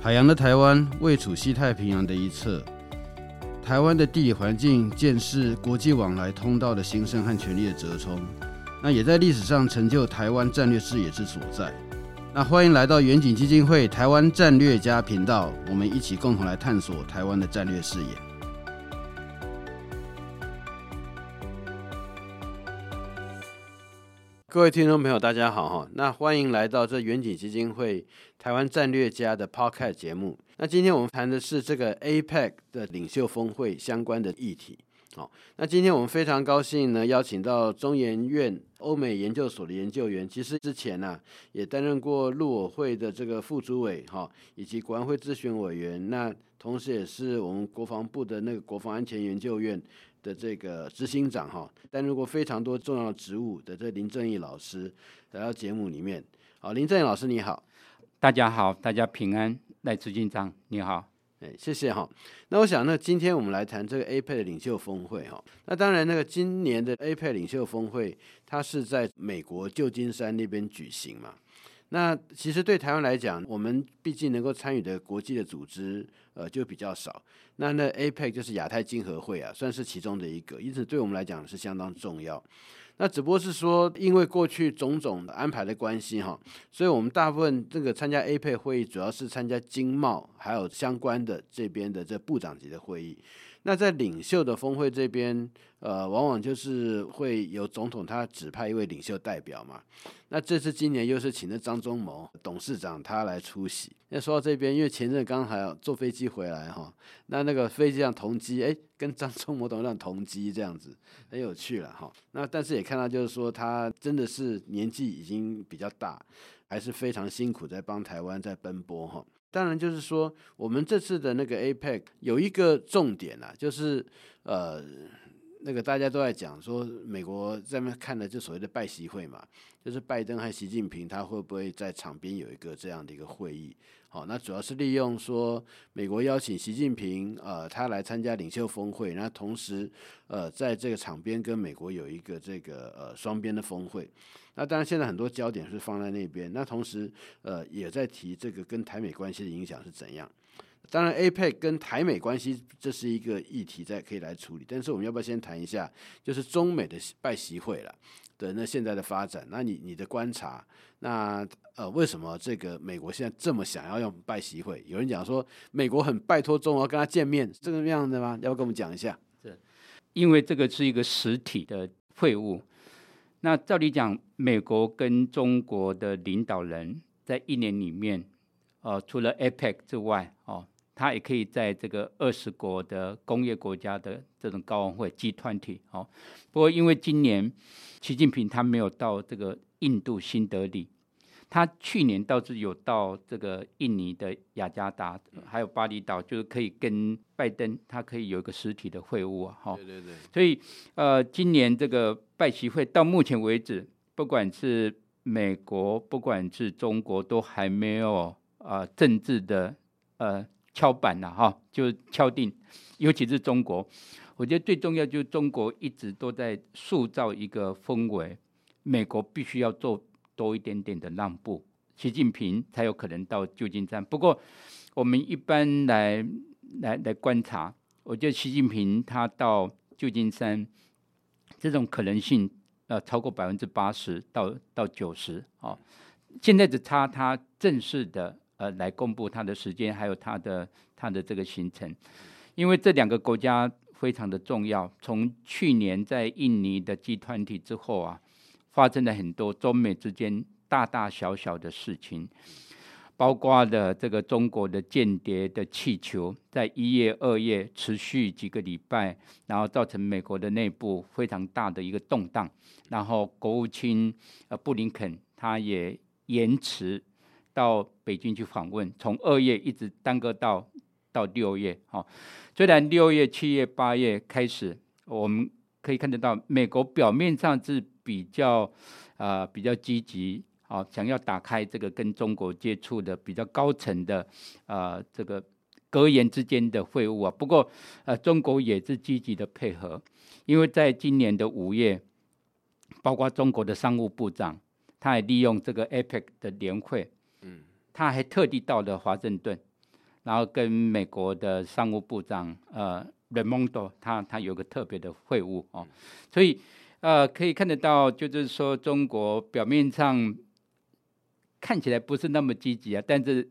海洋的台湾位处西太平洋的一侧，台湾的地理环境见识国际往来通道的兴盛和权力的折冲，那也在历史上成就台湾战略视野之所在。那欢迎来到远景基金会台湾战略家频道，我们一起共同来探索台湾的战略视野。各位听众朋友，大家好哈！那欢迎来到这远景基金会台湾战略家的 Podcast 节目。那今天我们谈的是这个 APEC 的领袖峰会相关的议题。好，那今天我们非常高兴呢，邀请到中研院欧美研究所的研究员，其实之前呢、啊、也担任过陆委会的这个副主委哈，以及国安会咨询委员。那同时也是我们国防部的那个国防安全研究院。的这个执行长哈，担任过非常多重要职务的这林正义老师来到节目里面。好，林正义老师你好，大家好，大家平安。赖执行长你好，哎，谢谢哈。那我想呢，今天我们来谈这个 APEC 领袖峰会哈。那当然，那个今年的 APEC 领袖峰会，它是在美国旧金山那边举行嘛。那其实对台湾来讲，我们毕竟能够参与的国际的组织，呃，就比较少。那那 APEC 就是亚太经合会啊，算是其中的一个，因此对我们来讲是相当重要。那只不过是说，因为过去种种的安排的关系哈，所以我们大部分这个参加 APEC 会议，主要是参加经贸还有相关的这边的这部长级的会议。那在领袖的峰会这边，呃，往往就是会由总统他指派一位领袖代表嘛。那这次今年又是请的张忠谋董事长他来出席。那说到这边，因为前阵刚还要坐飞机回来哈，那那个飞机上同机，哎，跟张忠谋董事长同机这样子，很有趣了哈。那但是也看到就是说他真的是年纪已经比较大，还是非常辛苦在帮台湾在奔波哈。当然，就是说，我们这次的那个 APEC 有一个重点啊，就是呃，那个大家都在讲说，美国在那看的就所谓的拜习会嘛，就是拜登和习近平他会不会在场边有一个这样的一个会议？好，那主要是利用说美国邀请习近平呃他来参加领袖峰会，那同时呃在这个场边跟美国有一个这个呃双边的峰会。那当然，现在很多焦点是放在那边。那同时，呃，也在提这个跟台美关系的影响是怎样。当然，APEC 跟台美关系这是一个议题，在可以来处理。但是，我们要不要先谈一下，就是中美的拜习会了的那现在的发展？那你你的观察，那呃，为什么这个美国现在这么想要用拜习会？有人讲说，美国很拜托中国跟他见面，这个样子吗？要不要跟我们讲一下？是，因为这个是一个实体的会晤。那照理讲，美国跟中国的领导人在一年里面，呃，除了 APEC 之外，哦，他也可以在这个二十国的工业国家的这种高峰会集团体，哦。不过因为今年习近平他没有到这个印度新德里。他去年倒是有到这个印尼的雅加达，还有巴厘岛，就是可以跟拜登，他可以有一个实体的会晤啊，哈。对对对。所以，呃，今年这个拜习会到目前为止，不管是美国，不管是中国，都还没有啊、呃、政治的呃敲板了，哈，就敲定。尤其是中国，我觉得最重要就是中国一直都在塑造一个氛围，美国必须要做。多一点点的让步，习近平才有可能到旧金山。不过，我们一般来来来观察，我觉得习近平他到旧金山这种可能性，呃，超过百分之八十到到九十。哦，现在只差他正式的呃来公布他的时间，还有他的他的这个行程，因为这两个国家非常的重要。从去年在印尼的集团体之后啊。发生了很多中美之间大大小小的事情，包括了这个中国的间谍的气球，在一月、二月持续几个礼拜，然后造成美国的内部非常大的一个动荡。然后国务卿呃布林肯他也延迟到北京去访问，从二月一直耽搁到到六月。哈，虽然六月、七月、八月开始，我们可以看得到美国表面上是。比较啊、呃，比较积极，好、哦、想要打开这个跟中国接触的比较高层的啊、呃，这个阁员之间的会晤啊。不过呃，中国也是积极的配合，因为在今年的五月，包括中国的商务部长，他也利用这个 APEC 的年会，他还特地到了华盛顿，然后跟美国的商务部长呃 Raimondo 他他有个特别的会晤哦，所以呃可以看得到，就是说中国表面上看起来不是那么积极啊，但是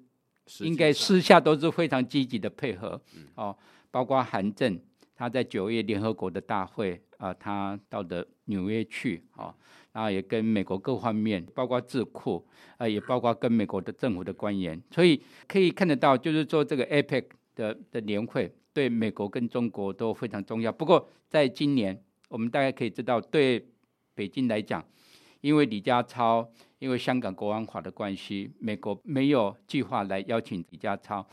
应该私下都是非常积极的配合哦，包括韩正他在九月联合国的大会啊、呃，他到的纽约去哦。然后也跟美国各方面，包括智库，啊，也包括跟美国的政府的官员，所以可以看得到，就是说这个 APEC 的的年会对美国跟中国都非常重要。不过在今年，我们大概可以知道，对北京来讲，因为李家超，因为香港国安法的关系，美国没有计划来邀请李家超。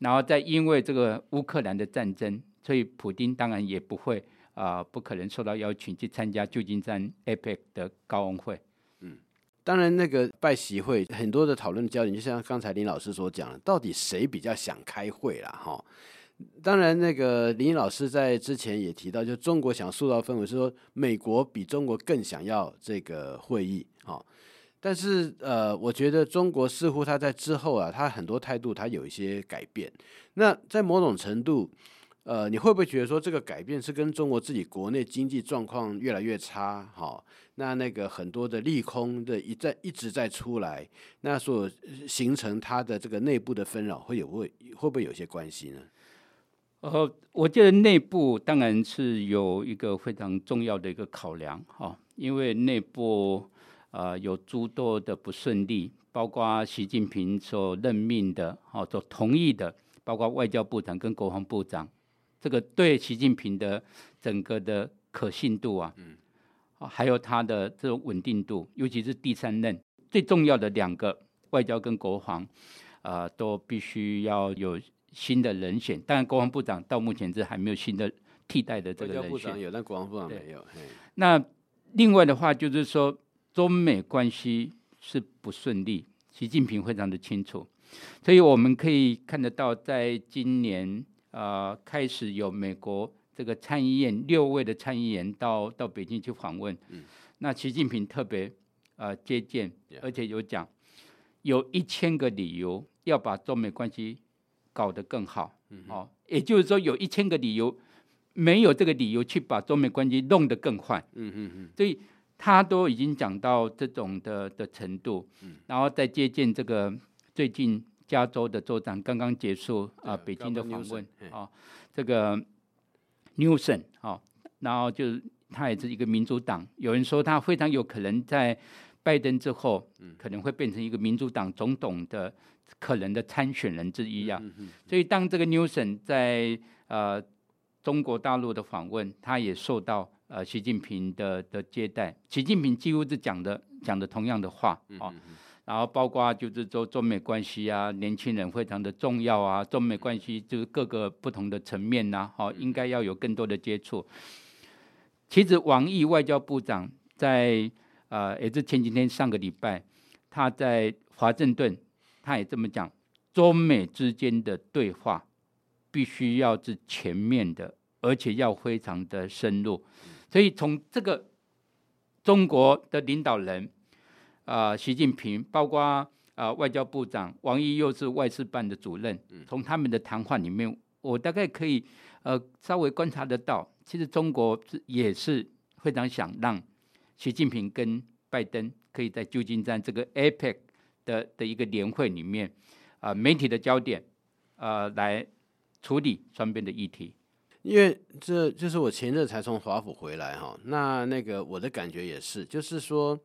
然后再因为这个乌克兰的战争，所以普丁当然也不会。啊、不可能受到邀请去参加旧金山 APEC 的高峰会。嗯，当然，那个拜习会很多的讨论焦点，就像刚才林老师所讲的，到底谁比较想开会啦？哈，当然，那个林老师在之前也提到，就中国想塑造氛围，是说美国比中国更想要这个会议。哈，但是呃，我觉得中国似乎他在之后啊，他很多态度他有一些改变。那在某种程度。呃，你会不会觉得说这个改变是跟中国自己国内经济状况越来越差？好，那那个很多的利空的一再一直在出来，那所形成它的这个内部的纷扰，会有会会不会有些关系呢？呃，我觉得内部当然是有一个非常重要的一个考量哈，因为内部啊、呃、有诸多的不顺利，包括习近平所任命的、哈所同意的，包括外交部长跟国防部长。这个对习近平的整个的可信度啊，嗯，还有他的这种稳定度，尤其是第三任最重要的两个外交跟国防，啊、呃，都必须要有新的人选。当然，国防部长到目前是还没有新的替代的这个人选。有，但国防部长没有。那另外的话，就是说中美关系是不顺利，习近平非常的清楚，所以我们可以看得到，在今年。啊、呃，开始有美国这个参议院六位的参议员到到北京去访问。嗯、那习近平特别啊、呃、接见，而且有讲有一千个理由要把中美关系搞得更好。嗯、哦，也就是说有一千个理由，没有这个理由去把中美关系弄得更坏。嗯嗯嗯。所以他都已经讲到这种的的程度。嗯、然后再接见这个最近。加州的州长刚刚结束啊，北京的访问啊，这个 Newsom 啊，然后就是他也是一个民主党，有人说他非常有可能在拜登之后，可能会变成一个民主党总统的可能的参选人之一啊。所以当这个 Newsom 在呃中国大陆的访问，他也受到呃习近平的的接待，习近平几乎是讲的讲的同样的话啊。然后包括就是说中美关系啊，年轻人非常的重要啊，中美关系就是各个不同的层面呐、啊，好，应该要有更多的接触。其实王毅外交部长在呃也是前几天上个礼拜，他在华盛顿，他也这么讲，中美之间的对话必须要是全面的，而且要非常的深入。所以从这个中国的领导人。啊、呃，习近平，包括啊、呃、外交部长王毅，又是外事办的主任。从他们的谈话里面，我大概可以呃稍微观察得到，其实中国也是非常想让习近平跟拜登可以在旧金山这个 APEC 的的一个年会里面啊、呃，媒体的焦点啊、呃、来处理双边的议题。因为这就是我前阵才从华府回来哈，那那个我的感觉也是，就是说。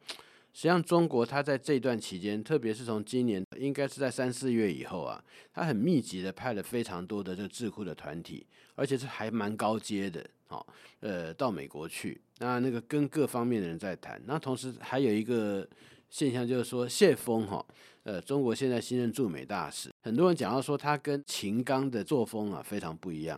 实际上，中国它在这段期间，特别是从今年，应该是在三四月以后啊，它很密集的派了非常多的这个智库的团体，而且是还蛮高阶的，好，呃，到美国去，那那个跟各方面的人在谈。那同时还有一个现象，就是说谢锋哈，呃，中国现在新任驻美大使，很多人讲到说他跟秦刚的作风啊非常不一样。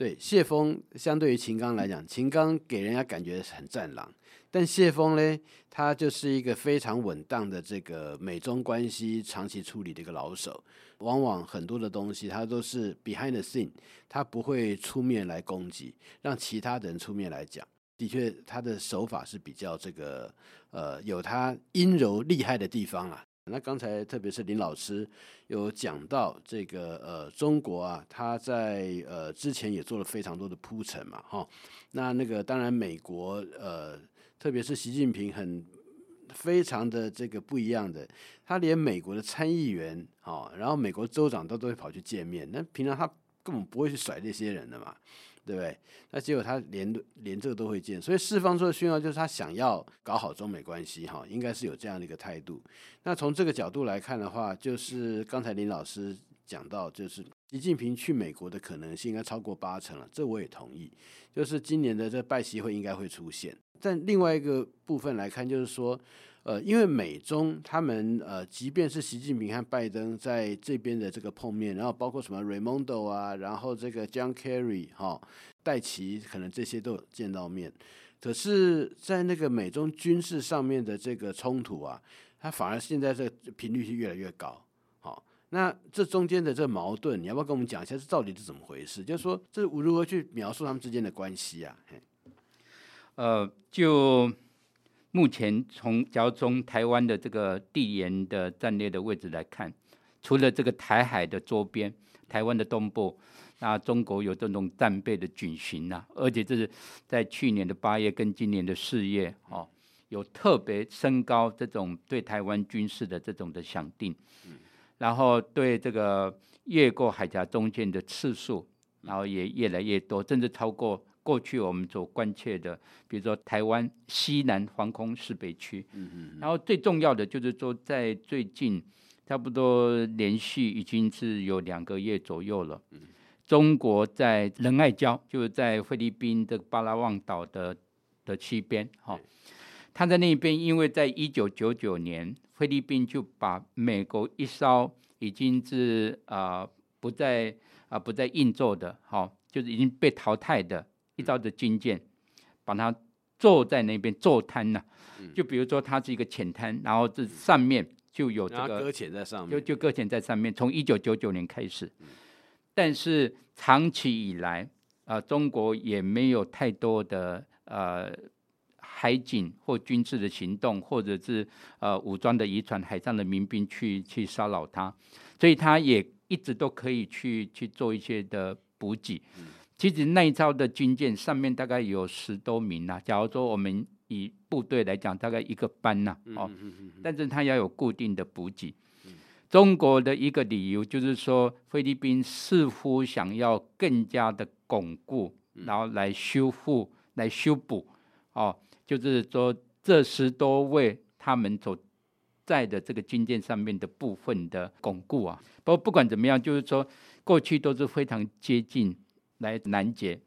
对，谢峰相对于秦刚来讲，秦刚给人家感觉是很战狼。但谢峰呢，他就是一个非常稳当的这个美中关系长期处理的一个老手，往往很多的东西他都是 behind the scene，他不会出面来攻击，让其他人出面来讲。的确，他的手法是比较这个呃有他阴柔厉害的地方啦。那刚才特别是林老师有讲到这个呃，中国啊，他在呃之前也做了非常多的铺陈嘛，哈。那那个当然美国呃，特别是习近平很非常的这个不一样的，他连美国的参议员啊，然后美国州长都都会跑去见面，那平常他根本不会去甩这些人的嘛。对不对？那结果他连连这个都会见，所以释放出的讯号就是他想要搞好中美关系，哈，应该是有这样的一个态度。那从这个角度来看的话，就是刚才林老师讲到，就是习近平去美国的可能性应该超过八成了，这我也同意。就是今年的这拜习会应该会出现。但另外一个部分来看，就是说。呃，因为美中他们呃，即便是习近平和拜登在这边的这个碰面，然后包括什么 Raimondo 啊，然后这个 John Kerry 哈、戴奇，可能这些都有见到面，可是，在那个美中军事上面的这个冲突啊，它反而现在这个频率是越来越高。好、那这中间的这个矛盾，你要不要跟我们讲一下，这到底是怎么回事？就是说，这如何去描述他们之间的关系啊？呃，就。目前从交中台湾的这个地缘的战略的位置来看，除了这个台海的周边，台湾的东部，那中国有这种战备的军巡呐，而且这是在去年的八月跟今年的四月哦，有特别升高这种对台湾军事的这种的想定，然后对这个越过海峡中间的次数，然后也越来越多，甚至超过。过去我们所关切的，比如说台湾西南防空识别区，嗯嗯，然后最重要的就是说，在最近差不多连续已经是有两个月左右了，嗯，中国在仁爱礁，就是在菲律宾的巴拉望岛的的西边，哈，他在那边，因为在一九九九年，菲律宾就把美国一艘已经是啊、呃、不再啊、呃、不再运作的，哈，就是已经被淘汰的。一艘的军舰，把它坐在那边坐滩呐，就比如说它是一个浅滩，然后这上面就有这个搁浅在上面，就就搁浅在上面。从一九九九年开始，但是长期以来啊、呃，中国也没有太多的呃海警或军事的行动，或者是呃武装的渔船、海上的民兵去去骚扰他，所以他也一直都可以去去做一些的补给。其实那一艘的军舰上面大概有十多名呐、啊。假如说我们以部队来讲，大概一个班呐、啊，哦，但是它要有固定的补给。中国的一个理由就是说，菲律宾似乎想要更加的巩固，然后来修复、来修补，哦，就是说这十多位他们所在的这个军舰上面的部分的巩固啊。不过不管怎么样，就是说过去都是非常接近。来拦截，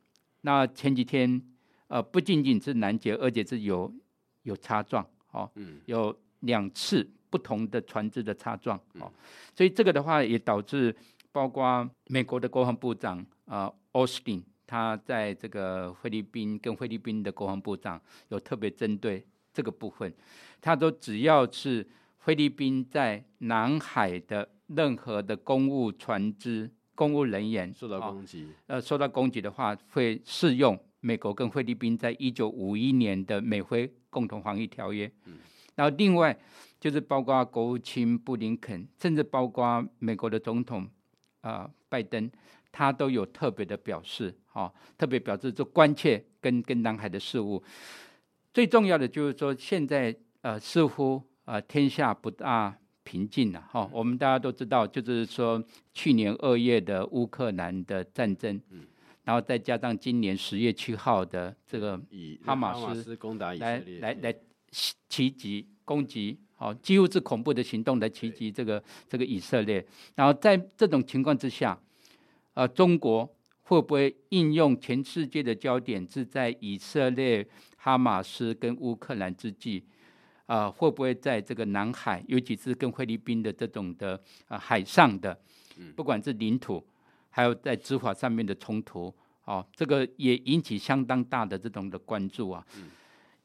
那前几天，呃，不仅仅是拦截，而且是有有擦撞，哦，嗯，有两次不同的船只的擦撞，哦，所以这个的话也导致，包括美国的国防部长啊，奥斯汀，他在这个菲律宾跟菲律宾的国防部长有特别针对这个部分，他说只要是菲律宾在南海的任何的公务船只。公务人员受到攻击，呃，受到攻击的话，会适用美国跟菲律宾在一九五一年的美菲共同防御条约。嗯，然后另外就是包括国务卿布林肯，甚至包括美国的总统啊、呃、拜登，他都有特别的表示，哈、哦，特别表示就关切跟跟南海的事务。最重要的就是说，现在呃似乎呃天下不大。平静了哈，我们大家都知道，就是说去年二月的乌克兰的战争，嗯然后再加上今年十月七号的这个哈马斯攻打以色列，来来来袭击攻击，好，几乎是恐怖的行动来袭击这个这个以色列。然后在这种情况之下，呃，中国会不会应用全世界的焦点是在以色列、哈马斯跟乌克兰之际？啊、呃，会不会在这个南海，尤其是跟菲律宾的这种的啊、呃、海上的，不管是领土，还有在执法上面的冲突，哦，这个也引起相当大的这种的关注啊。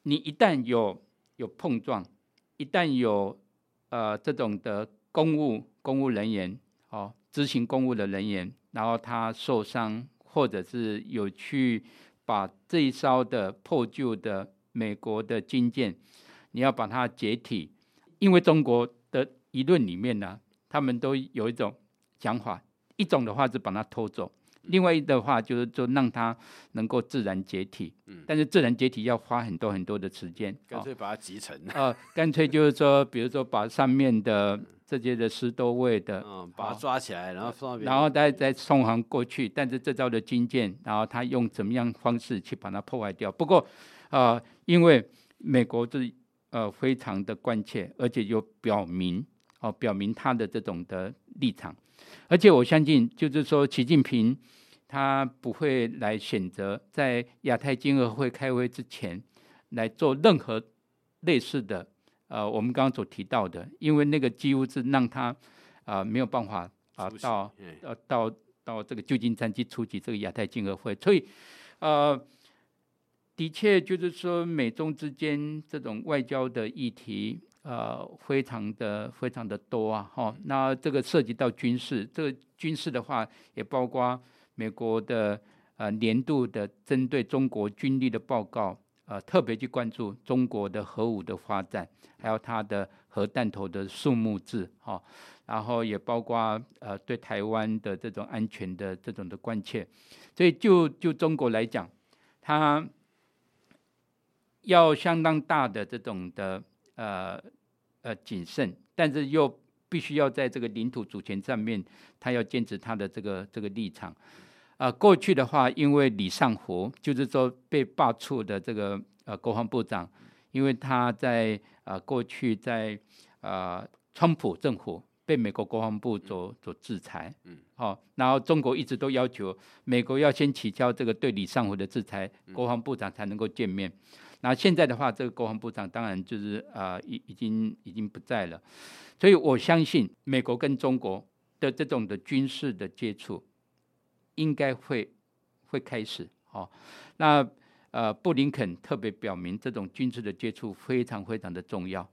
你一旦有有碰撞，一旦有呃这种的公务公务人员，哦，执行公务的人员，然后他受伤，或者是有去把这一艘的破旧的美国的军舰。你要把它解体，因为中国的舆论里面呢，他们都有一种想法，一种的话是把它偷走。另外一的话就是说让它能够自然解体，嗯，但是自然解体要花很多很多的时间，干脆把它集成，呃，干脆就是说，比如说把上面的这些的十多位的，嗯，把它抓起来，然后放，然后再再送航过去，但是这招的军舰，然后他用怎么样方式去把它破坏掉？不过，呃，因为美国是呃非常的关切，而且又表明哦、呃，表明他的这种的立场，而且我相信，就是说习近平。他不会来选择在亚太经合会开会之前来做任何类似的，呃，我们刚刚所提到的，因为那个几乎是让他啊、呃、没有办法啊、呃、到呃到到这个旧金山去出席这个亚太经合会，所以呃的确就是说美中之间这种外交的议题呃非常的非常的多啊哈，那这个涉及到军事，这个军事的话也包括。美国的呃年度的针对中国军力的报告，呃特别去关注中国的核武的发展，还有它的核弹头的数目制，哈、然后也包括呃对台湾的这种安全的这种的关切，所以就就中国来讲，它要相当大的这种的呃呃谨慎，但是又必须要在这个领土主权上面，他要坚持他的这个这个立场。啊、呃，过去的话，因为李尚福就是说被罢黜的这个呃国防部长，因为他在啊、呃、过去在啊、呃、川普政府被美国国防部所所制裁，嗯，好、哦，然后中国一直都要求美国要先取消这个对李尚福的制裁，国防部长才能够见面。那现在的话，这个国防部长当然就是啊已、已经已经不在了，所以我相信美国跟中国的这种的军事的接触。应该会会开始哦，那呃，布林肯特别表明，这种军事的接触非常非常的重要。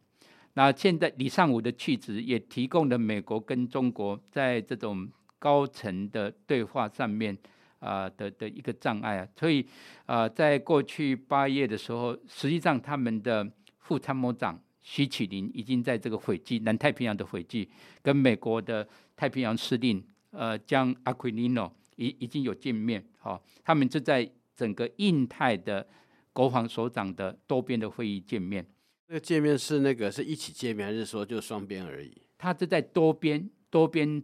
那现在李尚武的去职也提供了美国跟中国在这种高层的对话上面啊、呃、的的一个障碍啊。所以啊、呃，在过去八月的时候，实际上他们的副参谋长徐启林已经在这个斐济南太平洋的斐济，跟美国的太平洋司令呃将阿奎尼诺。已已经有见面，好，他们就在整个印太的国防首长的多边的会议见面。那个见面是那个是一起见面，还是说就双边而已？他是在多边多边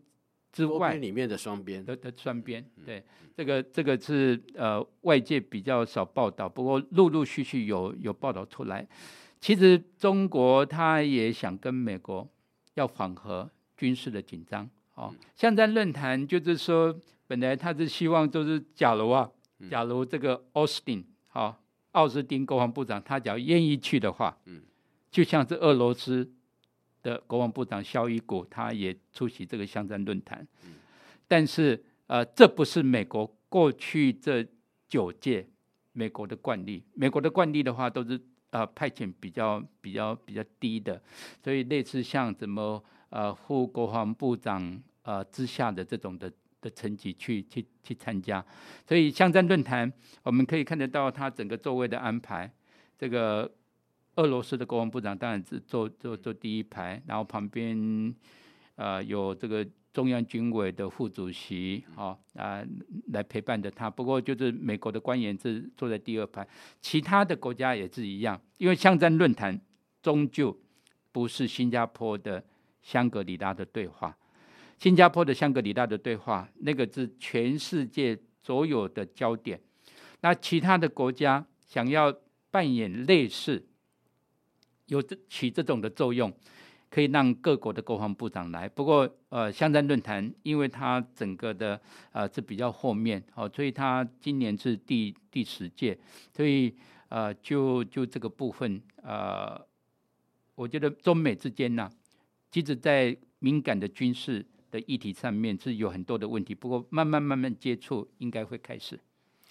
之外里面的双边的的双边。对，这个这个是呃外界比较少报道，不过陆陆续续有有报道出来。其实中国他也想跟美国要缓和军事的紧张。哦，像在论坛就是说。本来他是希望，就是假如啊，假如这个奥斯汀，好，奥斯汀国防部长，他只要愿意去的话，嗯就像是俄罗斯的国防部长肖伊古，他也出席这个香山论坛。但是，呃，这不是美国过去这九届美国的惯例。美国的惯例的话，都是呃派遣比较比较比较低的，所以类似像什么呃副国防部长呃之下的这种的。的层级去去去参加，所以香山论坛我们可以看得到他整个座位的安排。这个俄罗斯的国防部长当然是坐坐坐第一排，然后旁边呃有这个中央军委的副主席啊啊来陪伴着他。不过就是美国的官员是坐在第二排，其他的国家也是一样，因为香山论坛终究不是新加坡的香格里拉的对话。新加坡的香格里拉的对话，那个是全世界所有的焦点。那其他的国家想要扮演类似，有这起这种的作用，可以让各国的国防部长来。不过，呃，香山论坛因为它整个的呃是比较后面哦，所以它今年是第第十届，所以呃就就这个部分呃，我觉得中美之间呢，即使在敏感的军事。的议题上面是有很多的问题，不过慢慢慢慢接触应该会开始。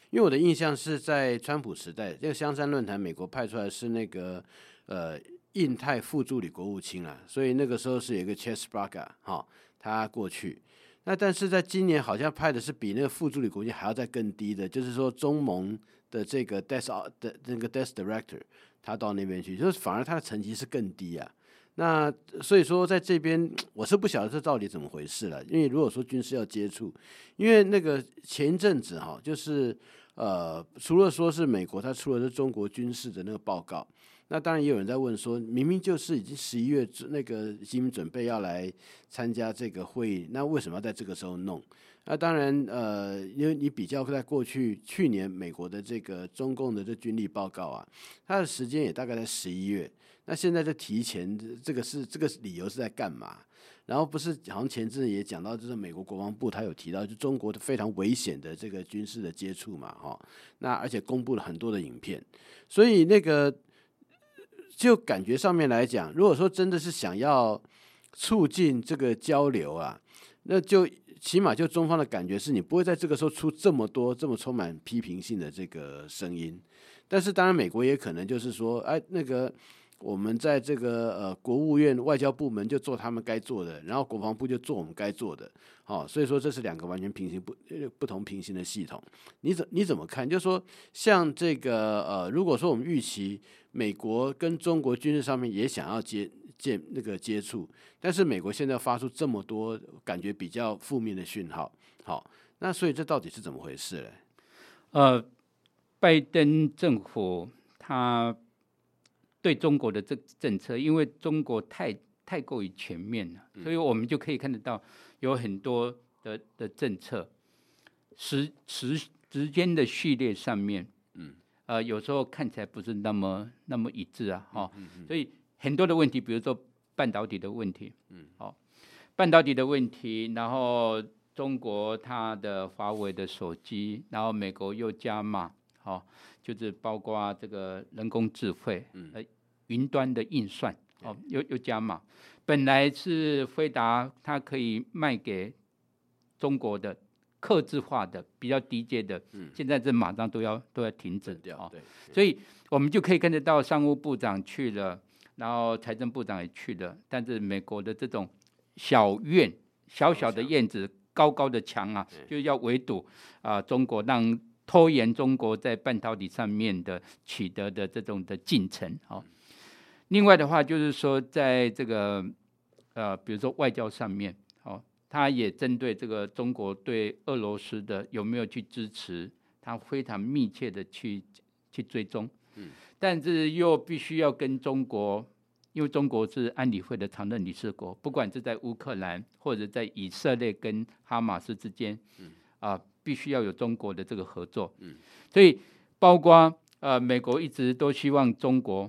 因为我的印象是在川普时代，这个香山论坛美国派出来是那个呃印太副助理国务卿啊，所以那个时候是有一个 Chess Braga 哈，他过去。那但是在今年好像派的是比那个副助理国务卿还要再更低的，就是说中盟的这个 Desk 的那个 Desk Director，他到那边去，就是反而他的层级是更低啊。那所以说，在这边我是不晓得这到底怎么回事了。因为如果说军事要接触，因为那个前一阵子哈，就是呃，除了说是美国他出了这中国军事的那个报告，那当然也有人在问说，明明就是已经十一月那个已经准备要来参加这个会议，那为什么要在这个时候弄？那当然呃，因为你比较在过去去年美国的这个中共的这军力报告啊，它的时间也大概在十一月。那现在就提前，这个是这个理由是在干嘛？然后不是好像前阵也讲到，就是美国国防部他有提到，就中国的非常危险的这个军事的接触嘛，哈。那而且公布了很多的影片，所以那个就感觉上面来讲，如果说真的是想要促进这个交流啊，那就起码就中方的感觉是你不会在这个时候出这么多这么充满批评性的这个声音。但是当然，美国也可能就是说，哎，那个。我们在这个呃国务院外交部门就做他们该做的，然后国防部就做我们该做的，好、哦，所以说这是两个完全平行不不同平行的系统。你怎你怎么看？就是说像这个呃，如果说我们预期美国跟中国军事上面也想要接接那个接触，但是美国现在发出这么多感觉比较负面的讯号，好、哦，那所以这到底是怎么回事呢？呃，拜登政府他。对中国的这政策，因为中国太太过于全面了，所以我们就可以看得到有很多的的政策时时时间的序列上面，嗯，呃，有时候看起来不是那么那么一致啊，哈，所以很多的问题，比如说半导体的问题，嗯，好，半导体的问题，然后中国它的华为的手机，然后美国又加码。好，就是包括这个人工智慧，呃，云端的运算，哦，又又加码。本来是飞达，它可以卖给中国的客制化的比较低阶的，现在这马上都要都要停止掉。对，所以我们就可以看得到，商务部长去了，然后财政部长也去了，但是美国的这种小院小小的院子，高高的墙啊，就要围堵啊，中国让。拖延中国在半导体上面的取得的这种的进程，好。另外的话就是说，在这个呃，比如说外交上面，好，他也针对这个中国对俄罗斯的有没有去支持，他非常密切的去去追踪。嗯。但是又必须要跟中国，因为中国是安理会的常任理事国，不管是在乌克兰或者在以色列跟哈马斯之间，嗯啊。必须要有中国的这个合作，嗯，所以包括呃，美国一直都希望中国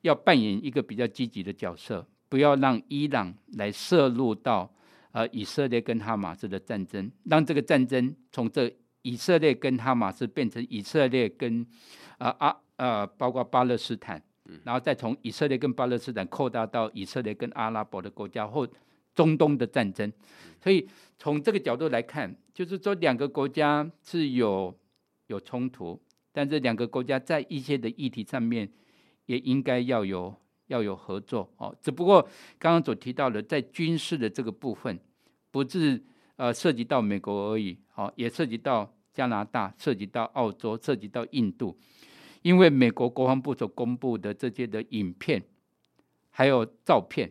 要扮演一个比较积极的角色，不要让伊朗来涉入到呃以色列跟哈马斯的战争，让这个战争从这以色列跟哈马斯变成以色列跟啊啊呃包括巴勒斯坦，然后再从以色列跟巴勒斯坦扩大到以色列跟阿拉伯的国家或中东的战争，所以从这个角度来看，就是说两个国家是有有冲突，但这两个国家在一些的议题上面也应该要有要有合作哦。只不过刚刚所提到的，在军事的这个部分，不是呃涉及到美国而已，哦，也涉及到加拿大，涉及到澳洲，涉及到印度，因为美国国防部所公布的这些的影片还有照片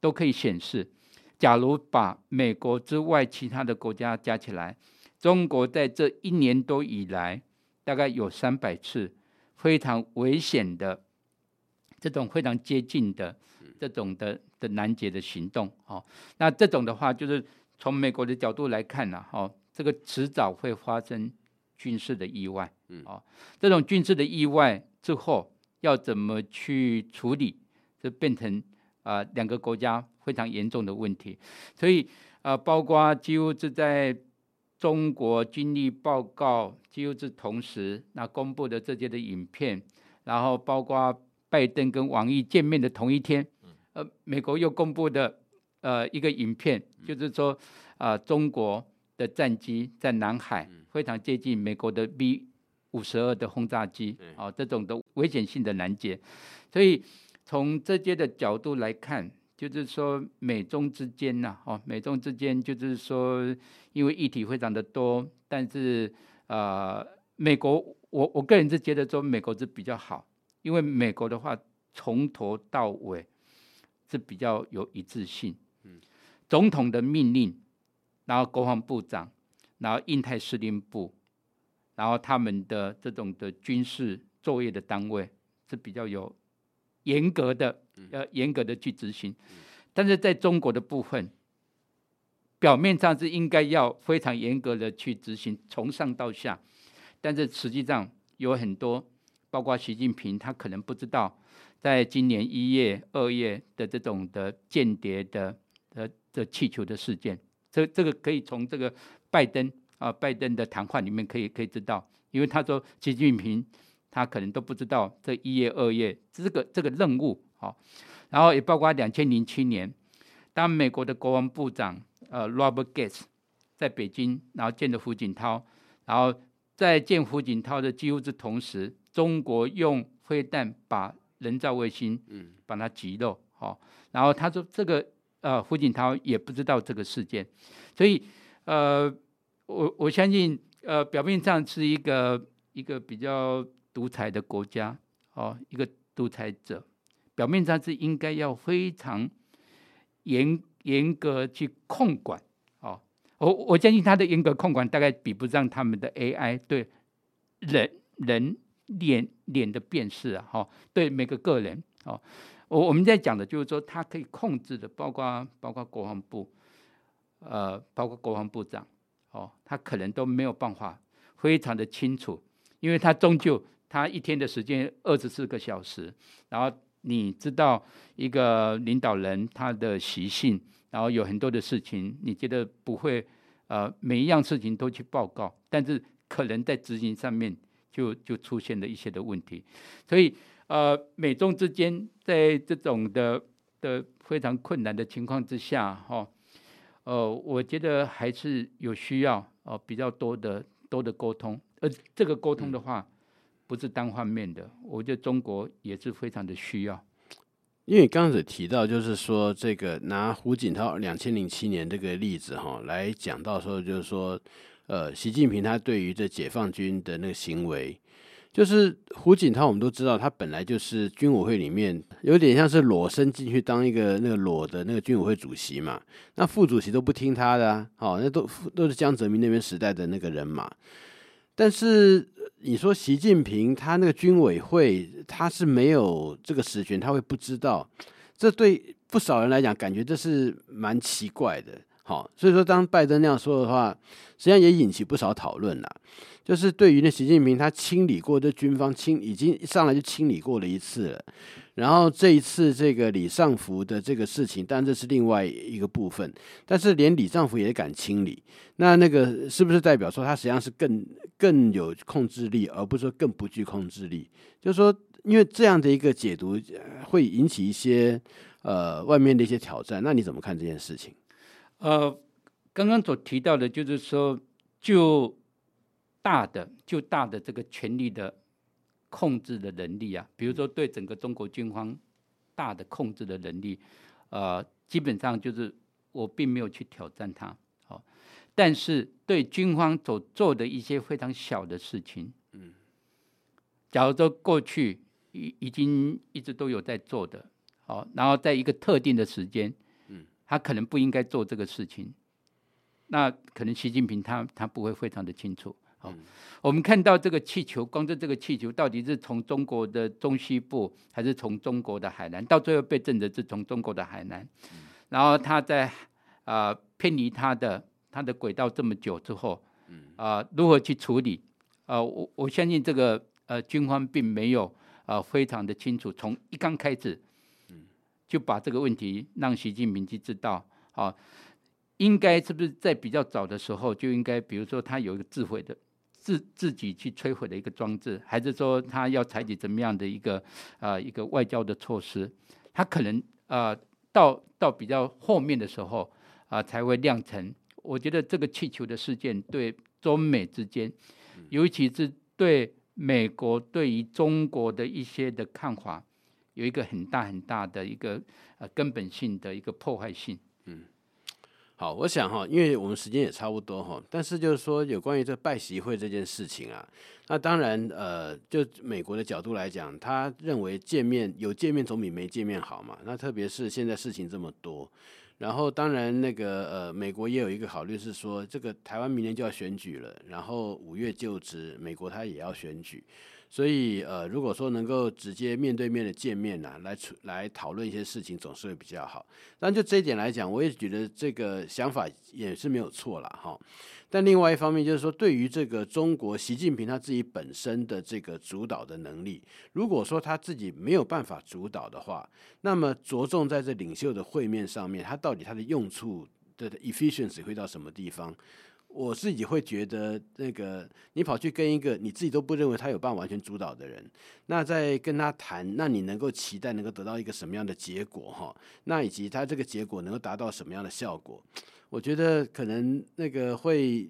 都可以显示。假如把美国之外其他的国家加起来，中国在这一年多以来，大概有三百次非常危险的这种非常接近的这种的的拦截的行动。哦，那这种的话，就是从美国的角度来看呢，哦，这个迟早会发生军事的意外。哦，这种军事的意外之后要怎么去处理，就变成啊两个国家。非常严重的问题，所以啊、呃，包括几乎是在中国军力报告几乎是同时那公布的这些的影片，然后包括拜登跟王毅见面的同一天，呃，美国又公布的呃一个影片，就是说啊、呃，中国的战机在南海非常接近美国的 B 五十二的轰炸机，啊、呃，这种的危险性的拦截，所以从这些的角度来看。就是说，美中之间呐，哦，美中之间就是说，因为议题非常的多，但是呃，美国，我我个人是觉得说，美国是比较好，因为美国的话，从头到尾，是比较有一致性。总统的命令，然后国防部长，然后印太司令部，然后他们的这种的军事作业的单位是比较有严格的，要严格的去执行。但是在中国的部分，表面上是应该要非常严格的去执行，从上到下，但是实际上有很多，包括习近平，他可能不知道，在今年一月、二月的这种的间谍的的的气球的事件，这这个可以从这个拜登啊拜登的谈话里面可以可以知道，因为他说习近平他可能都不知道这一月、二月这个这个任务好，然后也包括两千零七年，当美国的国防部长。呃，Robert Gates 在北京，然后见了胡锦涛，然后在见胡锦涛的几乎是同时，中国用飞弹把人造卫星，嗯，把它击落，好、哦，然后他说这个呃，胡锦涛也不知道这个事件，所以呃，我我相信呃，表面上是一个一个比较独裁的国家，哦，一个独裁者，表面上是应该要非常严。严格去控管，哦，我我相信他的严格控管大概比不上他们的 AI 对人人脸脸的辨识啊，哈，对每个个人，哦，我我们在讲的就是说，他可以控制的，包括包括国防部，呃，包括国防部长，哦，他可能都没有办法非常的清楚，因为他终究他一天的时间二十四个小时，然后。你知道一个领导人他的习性，然后有很多的事情，你觉得不会呃每一样事情都去报告，但是可能在执行上面就就出现了一些的问题，所以呃美中之间在这种的的非常困难的情况之下哈，呃我觉得还是有需要哦、呃、比较多的多的沟通，而这个沟通的话。嗯不是单方面的，我觉得中国也是非常的需要。因为刚才提到，就是说这个拿胡锦涛两千零七年这个例子哈来讲到说，就是说，呃，习近平他对于这解放军的那个行为，就是胡锦涛我们都知道，他本来就是军委会里面有点像是裸身进去当一个那个裸的那个军委会主席嘛，那副主席都不听他的，啊好，那都都是江泽民那边时代的那个人嘛，但是。你说习近平他那个军委会他是没有这个实权，他会不知道，这对不少人来讲感觉这是蛮奇怪的。好，所以说当拜登那样说的话，实际上也引起不少讨论了。就是对于那习近平他清理过的军方清已经上来就清理过了一次了。然后这一次这个李尚福的这个事情，但这是另外一个部分。但是连李尚福也敢清理，那那个是不是代表说他实际上是更更有控制力，而不是说更不具控制力？就是说，因为这样的一个解读会引起一些呃外面的一些挑战。那你怎么看这件事情？呃，刚刚所提到的就是说，就大的就大的这个权力的。控制的能力啊，比如说对整个中国军方大的控制的能力，呃，基本上就是我并没有去挑战它，好，但是对军方所做的一些非常小的事情，嗯，假如说过去已已经一直都有在做的，好，然后在一个特定的时间，他可能不应该做这个事情，那可能习近平他他不会非常的清楚。好，我们看到这个气球，光是这个气球到底是从中国的中西部，还是从中国的海南？到最后被证的是从中国的海南。然后他在啊、呃、偏离他的他的轨道这么久之后，啊、呃、如何去处理？啊、呃，我我相信这个呃军方并没有啊、呃、非常的清楚，从一刚开始，就把这个问题让习近平去知道啊，应该是不是在比较早的时候就应该，比如说他有一个智慧的。自自己去摧毁的一个装置，还是说他要采取怎么样的一个啊、呃、一个外交的措施？他可能啊、呃、到到比较后面的时候啊、呃、才会酿成。我觉得这个气球的事件对中美之间，尤其是对美国对于中国的一些的看法，有一个很大很大的一个呃根本性的一个破坏性。嗯好，我想哈，因为我们时间也差不多哈，但是就是说有关于这拜习会这件事情啊，那当然呃，就美国的角度来讲，他认为见面有见面总比没见面好嘛。那特别是现在事情这么多，然后当然那个呃，美国也有一个考虑是说，这个台湾明年就要选举了，然后五月就职，美国他也要选举。所以，呃，如果说能够直接面对面的见面呢、来处来讨论一些事情，总是会比较好。但就这一点来讲，我也觉得这个想法也是没有错了哈。但另外一方面，就是说，对于这个中国习近平他自己本身的这个主导的能力，如果说他自己没有办法主导的话，那么着重在这领袖的会面上面，他到底他的用处的 efficiency 会到什么地方？我自己会觉得，那个你跑去跟一个你自己都不认为他有办法完全主导的人，那在跟他谈，那你能够期待能够得到一个什么样的结果哈？那以及他这个结果能够达到什么样的效果？我觉得可能那个会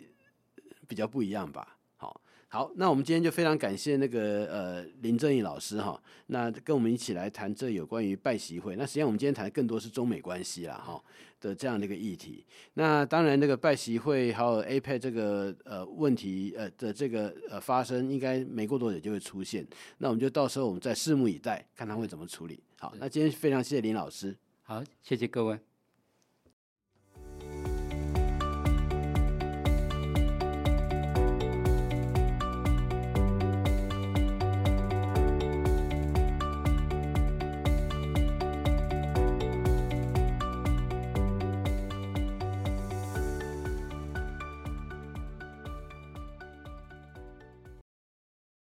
比较不一样吧。好，好那我们今天就非常感谢那个呃林正义老师哈，那跟我们一起来谈这有关于拜习会。那实际上我们今天谈的更多是中美关系啦哈的这样的一个议题。那当然那个拜习会还有 APEC 这个呃问题呃的这个呃发生，应该没过多久就会出现。那我们就到时候我们再拭目以待，看他会怎么处理。好，那今天非常谢谢林老师。好，谢谢各位。